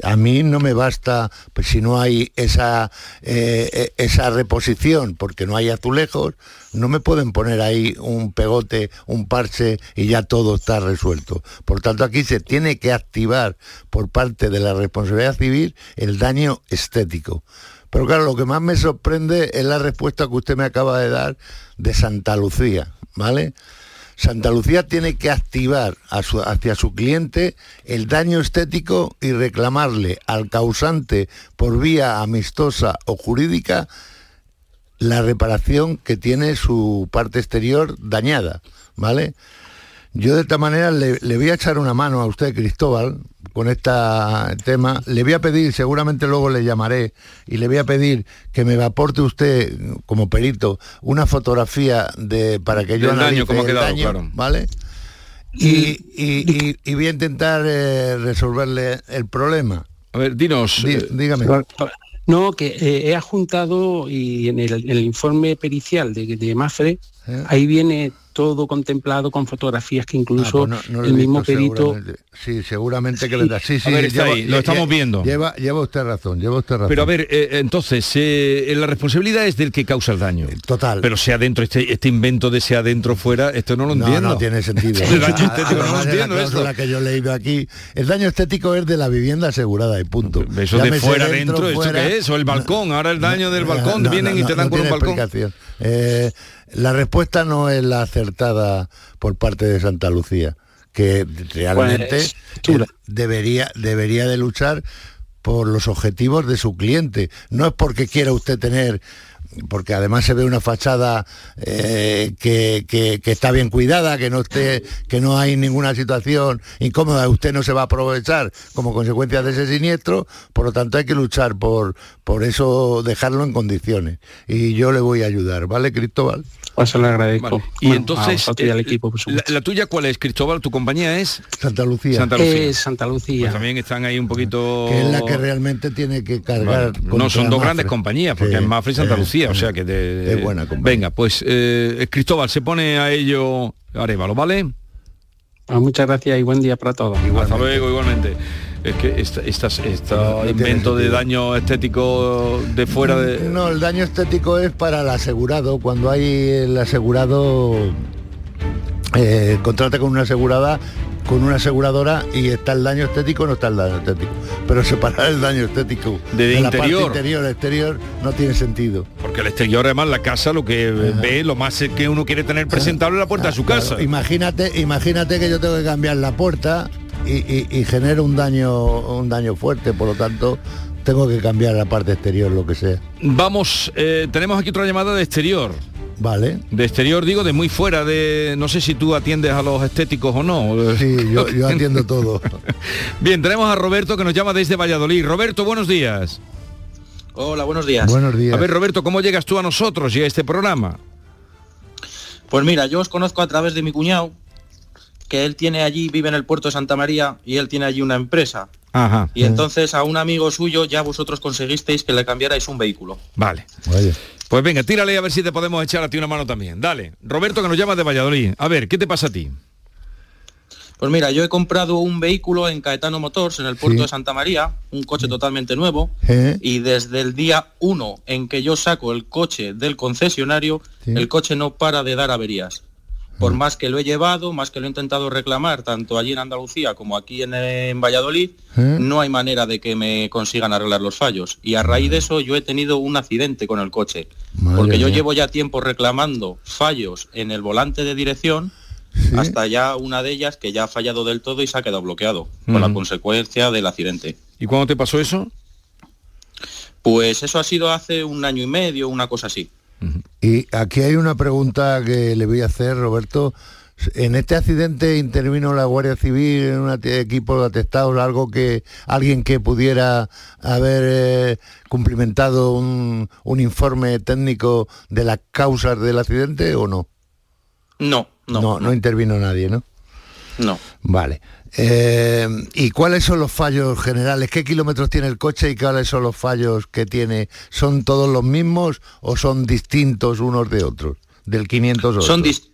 A mí no me basta pues, si no hay esa, eh, eh, esa reposición, porque no hay azulejos, no me pueden poner ahí un pegote, un parche y ya todo está resuelto. Por tanto, aquí se tiene que activar por parte de la responsabilidad civil el daño estético. Pero claro, lo que más me sorprende es la respuesta que usted me acaba de dar de Santa Lucía, ¿vale? Santa Lucía tiene que activar hacia su cliente el daño estético y reclamarle al causante por vía amistosa o jurídica la reparación que tiene su parte exterior dañada, ¿vale? Yo de esta manera le, le voy a echar una mano a usted, Cristóbal, con este tema. Le voy a pedir, seguramente luego le llamaré, y le voy a pedir que me aporte usted, como perito, una fotografía de para que yo daño, analice cómo ha el quedado, daño, claro. ¿vale? y, y- y- y voy a intentar eh, resolverle el problema. A ver, dinos. Dí- eh, dígame. No, que eh, he adjuntado y en el, en el informe pericial de, de Mafre, ¿Eh? ahí viene todo contemplado con fotografías que incluso Ah, pues no- no el mismo perito... seguramente. Sí, seguramente que vendrá. Sí, sí, A ver, está ahí, lo estamos viendo. Lleva, lleva usted razón, lleva usted razón. Pero a ver, eh, entonces, eh, la responsabilidad es del que causa el daño. Total. Pero sea adentro, este, este invento de sea adentro fuera, esto no lo no, entiendo. no tiene sentido. El daño estético no lo entiendo la esto. que yo he leído aquí. El daño estético es de la vivienda asegurada y punto. Eso de fuera dentro, ¿esto fuera. qué es? O el balcón, ahora el daño del balcón, No, vienen no, y te dan no con un balcón. Eh, la respuesta no es la acertada por parte de Santa Lucía, que realmente Pues, debería, debería de luchar por los objetivos de su cliente. No es porque quiera usted tener porque además se ve una fachada eh, que, que- está bien cuidada, que no esté, que no hay ninguna situación incómoda, usted no se va a aprovechar como consecuencia de ese siniestro, por lo tanto hay que luchar por, por eso dejarlo en condiciones. Y yo le voy a ayudar, ¿vale, Cristóbal? Pues se lo agradezco. Vale. Y Bueno, entonces, vosotros y al eh, equipo, por la, tuya cuál es, Cristóbal? ¿Tu compañía es? Santa Lucía. Santa Lucía. Eh, Santa Lucía. Pues también están ahí un poquito... Que es la que realmente tiene que cargar. Vale. No, son dos Mafre. grandes compañías, porque Sí, es Mafre y Santa Lucía, o sea que... de- es buena compañía. Venga, pues eh, Cristóbal, se pone a ello Arevalo, ¿vale? Pues muchas gracias y buen día para todos. Hasta luego, igualmente. Es que esta, este tiene invento de daño estético de fuera de... No, el daño estético es para el asegurado. Cuando hay el asegurado eh, contrata con una asegurada, con una aseguradora y está el daño estético, no está el daño estético. Pero separar el daño estético De la interior. parte interior exterior no tiene sentido. Porque el exterior, además, la casa, lo que ve, lo más que uno quiere tener presentable es la puerta de su casa. Imagínate, imagínate que yo tengo que cambiar la puerta y, y, y genero un daño, un daño fuerte, por lo tanto tengo que cambiar la parte exterior, lo que sea. Vamos, eh, tenemos aquí otra llamada de exterior. Vale. De exterior digo, de muy fuera, de no sé si tú atiendes a los estéticos o no. Sí, yo, yo atiendo todo. Bien, tenemos a Roberto que nos llama desde Valladolid. Roberto, buenos días. Hola, buenos días. Buenos días. A ver, Roberto, ¿cómo llegas tú a nosotros y a este programa? Pues mira, yo os conozco a través de mi cuñado, que él tiene allí, vive en el puerto de Santa María y él tiene allí una empresa. Ajá. Y entonces a un amigo suyo ya vosotros conseguisteis que le cambiarais un vehículo. Vale. Pues venga, tírale a ver si te podemos echar a ti una mano también. Dale. Roberto que nos llama de Valladolid. A ver, ¿qué te pasa a ti? Pues mira, yo he comprado un vehículo en Caetano Motors, en el puerto Sí. de Santa María, un coche totalmente nuevo, ¿Eh? y desde el día 1 en que yo saco el coche del concesionario, Sí. el coche no para de dar averías. Por más que lo he llevado, más que lo he intentado reclamar, tanto allí en Andalucía como aquí en, en Valladolid, ¿Eh? no hay manera de que me consigan arreglar los fallos. Y a raíz de eso yo he tenido un accidente con el coche. Madre porque yo mía. llevo ya tiempo reclamando fallos en el volante de dirección, hasta ya una de ellas que ya ha fallado del todo y se ha quedado bloqueado, con la consecuencia del accidente. ¿Y cuándo te pasó eso? Pues eso ha sido hace un año y medio, una cosa así. Y aquí hay una pregunta que le voy a hacer, Roberto. En este accidente intervino la Guardia Civil en un equipo de atestados, algo que alguien que pudiera haber eh, cumplimentado un, un informe técnico de las causas del accidente o no? No, no, no, intervino nadie, ¿no? No. Vale. Eh, ¿Y cuáles son los fallos generales? ¿Qué kilómetros tiene el coche y cuáles son los fallos que tiene? ¿Son todos los mismos o son distintos unos de otros? Del 508. Son, dis-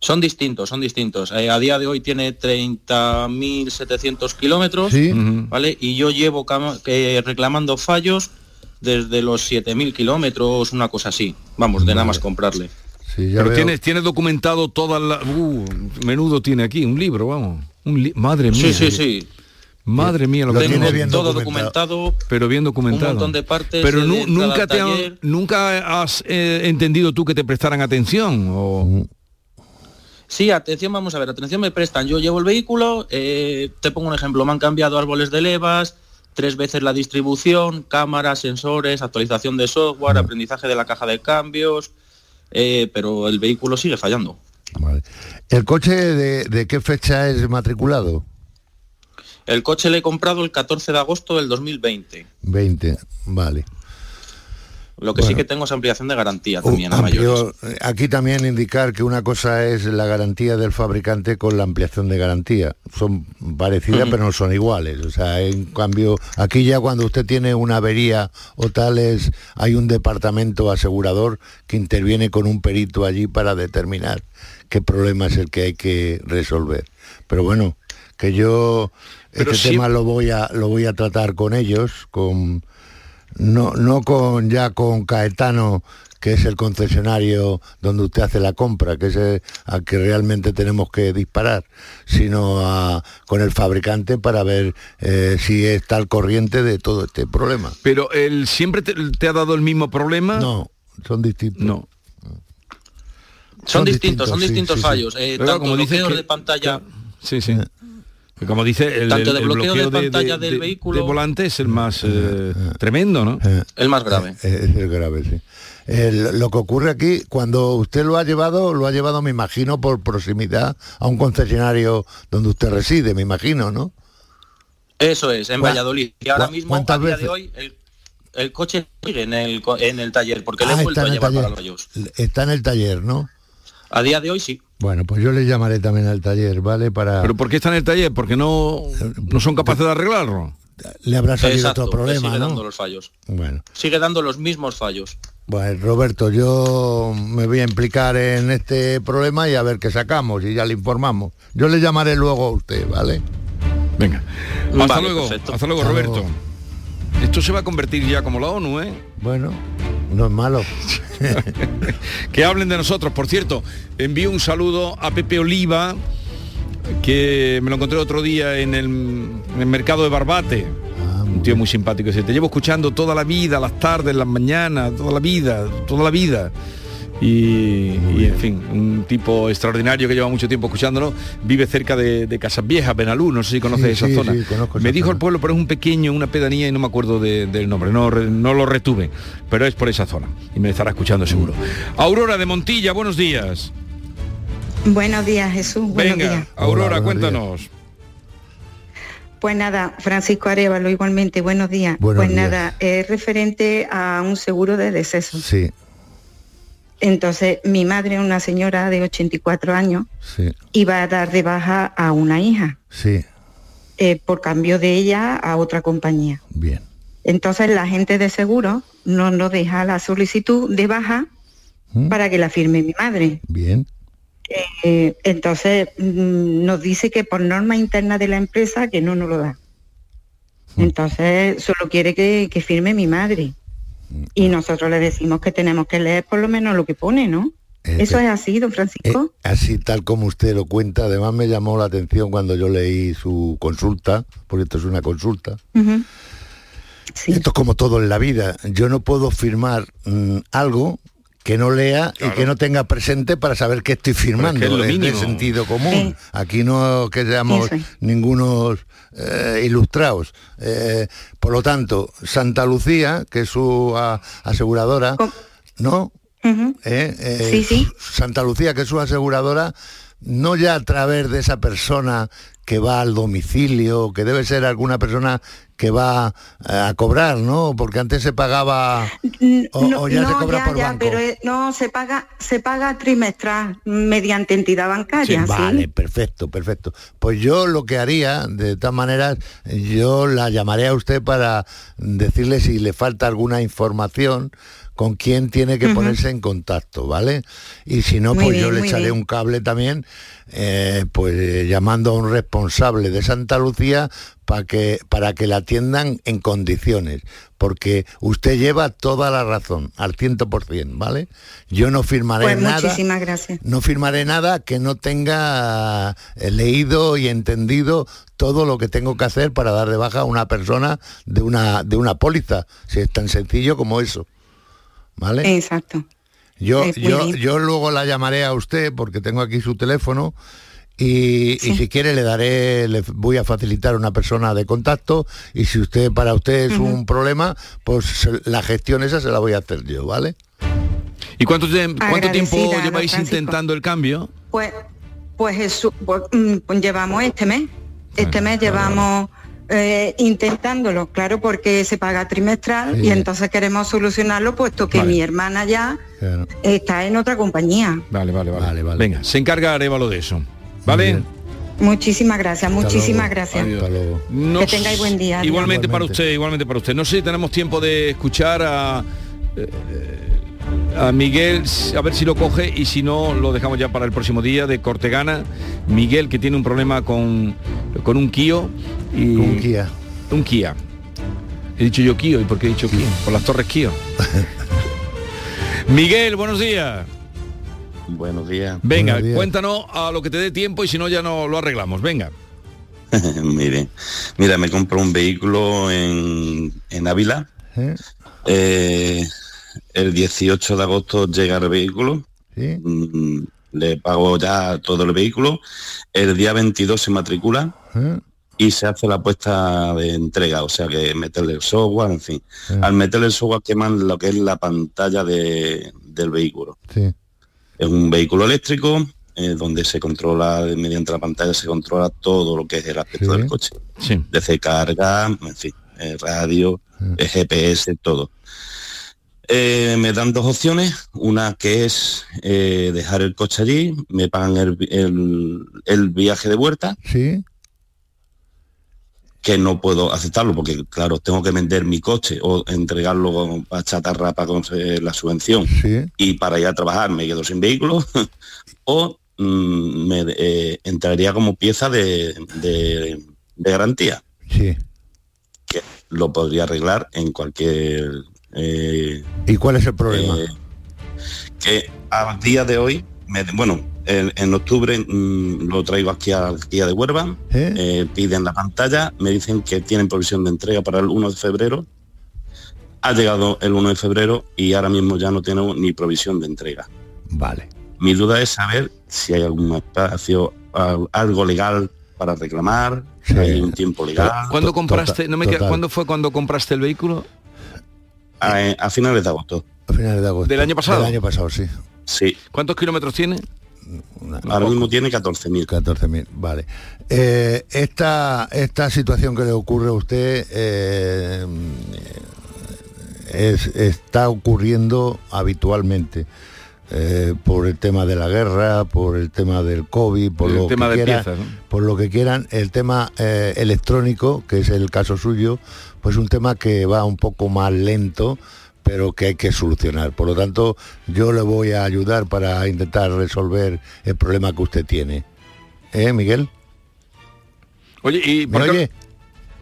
son distintos, son distintos. Eh, a día de hoy tiene 30.700 kilómetros, Sí. ¿vale? Y yo llevo eh, reclamando fallos desde los 7.000 kilómetros, una cosa así. Vamos, de nada más comprarle. Pero tienes, tienes documentado toda la... Uh, menudo tiene aquí, un libro, vamos. Un li- Madre mía. Sí, sí, sí. Madre mía, lo, Lo que tiene bien todo documentado. Pero bien documentado. Un montón de partes Pero de- cada nunca, te han- nunca has eh, entendido tú que te prestaran atención. O... Sí, atención, vamos a ver, atención me prestan. Yo llevo el vehículo, eh, te pongo un ejemplo, me han cambiado árboles de levas, tres veces la distribución, cámaras, sensores, actualización de software, aprendizaje de la caja de cambios, eh, pero el vehículo sigue fallando. ¿El coche de, de qué fecha es matriculado? El coche le he comprado el 14 de agosto del 2020. 20, vale. Lo que sí que tengo es ampliación de garantía Uh, también a mayores. amplio- aquí también indicar que una cosa es la garantía del fabricante con la ampliación de garantía. Son parecidas pero no son iguales. O sea, en cambio, aquí ya cuando usted tiene una avería o tal es, hay un departamento asegurador que interviene con un perito allí para determinar qué problema es el que hay que resolver. Pero bueno, que yo Pero este tema lo voy a lo voy a tratar con ellos, con no, no con ya con Caetano, que es el concesionario donde usted hace la compra, que es el- al que realmente tenemos que disparar, sino a- con el fabricante para ver eh, si está al corriente de todo este problema. Pero él siempre te, te ha dado el mismo problema. No, son distintos. No. Son, distintos, son distintos, sí, distintos sí, sí. fallos. Eh, tanto como bloqueos que- de pantalla. Sí, sí. Como dice, el, Tanto el- de el bloqueo de bloqueo pantalla del vehículo- de volante es el más eh, tremendo, ¿no? El más grave. Eh, es el grave, sí. El- lo que ocurre aquí, cuando usted lo ha llevado, lo ha llevado, me imagino, por proximidad a un concesionario donde usted reside, me imagino, ¿no? Eso es, en ¿Cuá- Valladolid. Y ahora mismo, a día veces? de hoy, el, el coche sigue en el, co- en el taller, porque le Ah, he vuelto está a llevar para. Vallos. Está en el taller, ¿no? A día de hoy sí. Bueno, pues yo le llamaré también al taller, ¿vale? Para ¿Pero por qué está en el taller? Porque no, no son capaces de arreglarlo. le habrá salido Exacto, otro le problema, sigue ¿no? dando los fallos. Bueno, Sigue dando los mismos fallos. pues Roberto, yo me voy a implicar en este problema y a ver qué sacamos y ya le informamos. Yo le llamaré luego a usted, ¿vale? Venga. Hasta Vale, luego. perfecto. Hasta luego, Hasta Roberto. luego. Esto se va a convertir ya como la ONU, ¿eh? Bueno, no es malo. que hablen de nosotros. Por cierto, envío un saludo a Pepe Oliva, que me lo encontré otro día en el, en el mercado de Barbate. un tío muy simpático. Dice, te llevo escuchando toda la vida, las tardes, las mañanas, toda la vida, toda la vida. Y, y, en fin, un tipo extraordinario que lleva mucho tiempo escuchándolo, vive cerca de, de Casas Viejas, Benalú, no sé si conoces Sí, esa sí, zona. sí, conozco esa Me dijo zona. el pueblo, pero es un pequeño, una pedanía y no me acuerdo de- del nombre, no, no lo retuve, pero es por esa zona y me estará escuchando seguro. Aurora de Montilla, buenos días. Buenos días, Jesús. Buenos Venga, días. Aurora, Hola, cuéntanos. Pues nada, Francisco Arevalo igualmente, buenos días. Buenos pues días. nada, es referente a un seguro de deceso. Sí, Entonces, mi madre, una señora de 84 años, sí, iba a dar de baja a una hija sí, eh, por cambio de ella a otra compañía. bien. Entonces, la gente de seguro no nos deja la solicitud de baja ¿Mm? para que la firme mi madre. Bien. Eh, entonces mm, nos dice que por norma interna de la empresa que no nos lo da. Entonces solo quiere que, que firme mi madre. Y nosotros le decimos que tenemos que leer por lo menos lo que pone, ¿no? Eso es así, don Francisco. Eh, así tal como usted lo cuenta, además me llamó la atención cuando yo leí su consulta, porque esto es una consulta. Esto es como todo en la vida. Yo no puedo firmar mm, algo que no lea y que no tenga presente para saber qué estoy firmando. Pero es que es lo de mínimo. sentido común. Sí. Aquí no que seamos ningunos eh, ilustrados. Eh, por lo tanto, Santa Lucía, que es su aseguradora, ¿no? Ujú. ¿Eh? Eh, Sí, sí. Santa Lucía, que es su aseguradora, no ya a través de esa persona que va al domicilio, que debe ser alguna persona que va eh, a cobrar, ¿no? Porque antes se pagaba o, no, o ya se no, cobra ya, por ya, banco. pero eh, no se paga, se paga trimestral mediante entidad bancaria, ¿sí? Vale, perfecto, perfecto. Pues yo lo que haría, de todas maneras, yo la llamaré a usted para decirle si le falta alguna información con quién tiene que ponerse en contacto, ¿vale? Y si no, Muy pues yo le echaré bien. un cable también, eh, pues eh, llamando a un responsable de Santa Lucía para que, para que la atiendan en condiciones, porque usted lleva toda la razón, al 100%, ¿vale? Yo no firmaré Pues nada muchísimas gracias. no firmaré nada que no tenga eh, leído y entendido todo lo que tengo que hacer para dar de baja a una persona de una de una póliza, si es tan sencillo como eso. ¿Vale? Exacto. Yo, yo, yo luego la llamaré a usted porque tengo aquí su teléfono y, y si quiere le daré, le voy a facilitar una persona de contacto y si usted para usted es un problema, pues la gestión esa se la voy a hacer yo, ¿vale? ¿Y cuánto, tiempo lleváis Francisco. intentando el cambio? Pues, pues Jesús, pues, mm, pues llevamos este mes. Este mes llevamos eh, intentándolo, claro, porque se paga trimestral Sí. y entonces queremos solucionarlo puesto que Vale. mi hermana ya está en otra compañía. Vale, vale, vale. Venga, se encarga Arevalo de eso. ¿Vale? Muchísimas gracias, muchísimas gracias. No Que tengáis buen día. Igualmente para usted, igualmente para usted. No sé si tenemos tiempo de escuchar a, eh, a Miguel, a ver si lo coge y si no, lo dejamos ya para el próximo día de Cortegana. Miguel, que tiene un problema con, con un Kio. Y, Un Kia. Un Kia. He dicho yo Kio, ¿y por qué he dicho Kio? Por las torres Kio. Miguel, buenos días. Buenos días. Venga, cuéntanos a lo que te dé tiempo y si no ya no lo arreglamos. Venga. Mire, mira, me compré un vehículo en, en Ávila. Eh, el 18 de agosto llega el vehículo. Mm, le pago ya todo el vehículo. El día 22 se matricula y se hace la puesta de entrega, o sea que meterle el software, en fin. Al meterle el software queman lo que es la pantalla de- del vehículo. Sí. Es un vehículo eléctrico eh, donde se controla, mediante la pantalla se controla todo lo que es el aspecto Sí. del coche. Sí. Desde carga, en fin, eh, radio, eh, GPS, todo. Eh, me dan dos opciones, una que es eh, dejar el coche allí, me pagan el, vi- el- el viaje de vuelta, Sí. que no puedo aceptarlo porque, claro, tengo que vender mi coche o entregarlo a chatarra para conseguir la subvención Sí. y para ir a trabajar me quedo sin vehículo o mm, me eh, entraría como pieza de, de- de garantía Sí. que lo podría arreglar en cualquier eh, ¿Y cuál es el problema? eh, que a día de hoy me- bueno en, en octubre mm, lo traigo aquí al Kia de Huerva eh, piden la pantalla me dicen que tienen provisión de entrega para el 1 de febrero ha llegado el 1 de febrero y ahora mismo ya no tenemos ni provisión de entrega Vale. mi duda es saber si hay algún espacio, al- algo legal para reclamar, si hay un tiempo legal. ¿Cuándo compraste? No me queda- ¿Cuándo fue cuando compraste el vehículo? A, eh, a finales de agosto. A finales de agosto. ¿Del año pasado? Del año pasado, sí. Sí. ¿Cuántos kilómetros tiene? Ahora mismo tiene 14.000. 14.000, vale. Eh, esta, esta situación que le ocurre a usted eh, es- está ocurriendo habitualmente. eh, por el tema de la guerra, por el tema del COVID, por El lo tema que de quieran, piezas, ¿no? por lo que quieran, el tema eh, electrónico, que es el caso suyo, pues un tema que va un poco más lento, pero que hay que solucionar. Por lo tanto, yo le voy a ayudar para intentar resolver el problema que usted tiene. ¿Eh, Miguel? Oye, y ¿Me por acá- oye?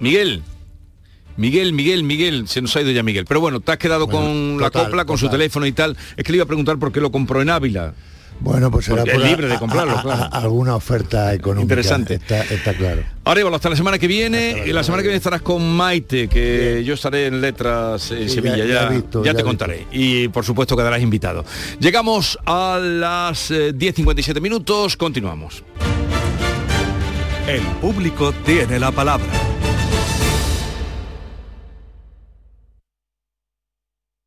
Miguel. Miguel, Miguel, Miguel, se nos ha ido ya Miguel. Pero bueno, te has quedado Bueno, con la copla, con su teléfono y tal. Es que le iba a preguntar por qué lo compró en Ávila. Bueno, pues será por es libre de comprarlo, a- claro. alguna oferta económica. Interesante. Está, está claro. Arevalo, hasta la semana que viene. Y la semana que viene estarás con Maite, que yo estaré en letras en Sí, Sevilla. ya- Ya, ya he visto, ya ya te contaré. Y por supuesto quedarás invitado. Llegamos a las eh, 10.57 minutos. Continuamos. El público tiene la palabra.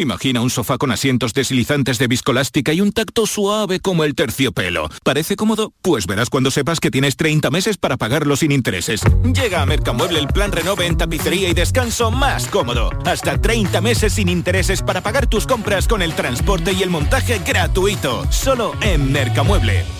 Imagina un sofá con asientos deslizantes de viscolástica y un tacto suave como el terciopelo. ¿Parece cómodo? Pues verás cuando sepas que tienes 30 meses para pagarlo sin intereses. Llega a Mercamueble el plan Renove en tapicería y descanso más cómodo. Hasta 30 meses sin intereses para pagar tus compras con el transporte y el montaje gratuito. Solo en Mercamueble.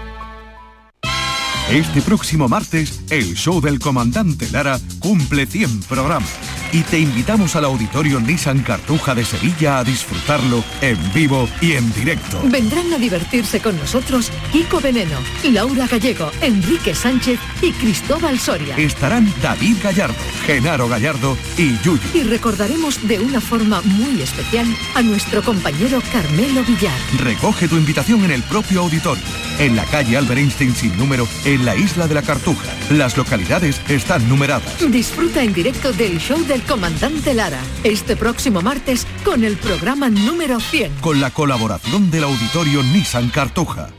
Este próximo martes, el show del comandante Lara cumple 100 programas y te invitamos al auditorio Nissan Cartuja de Sevilla a disfrutarlo en vivo y en directo. Vendrán a divertirse con nosotros Kiko Veneno, Laura Gallego, Enrique Sánchez y Cristóbal Soria. Estarán David Gallardo, Genaro Gallardo y Yuyu. Y recordaremos de una forma muy especial a nuestro compañero Carmelo Villar. Recoge tu invitación en el propio auditorio, en la calle Albert Einstein sin número, en la isla de la Cartuja. Las localidades están numeradas. Disfruta en directo del show del comandante Lara, este próximo martes con el programa número 100. Con la colaboración del auditorio Nissan Cartuja.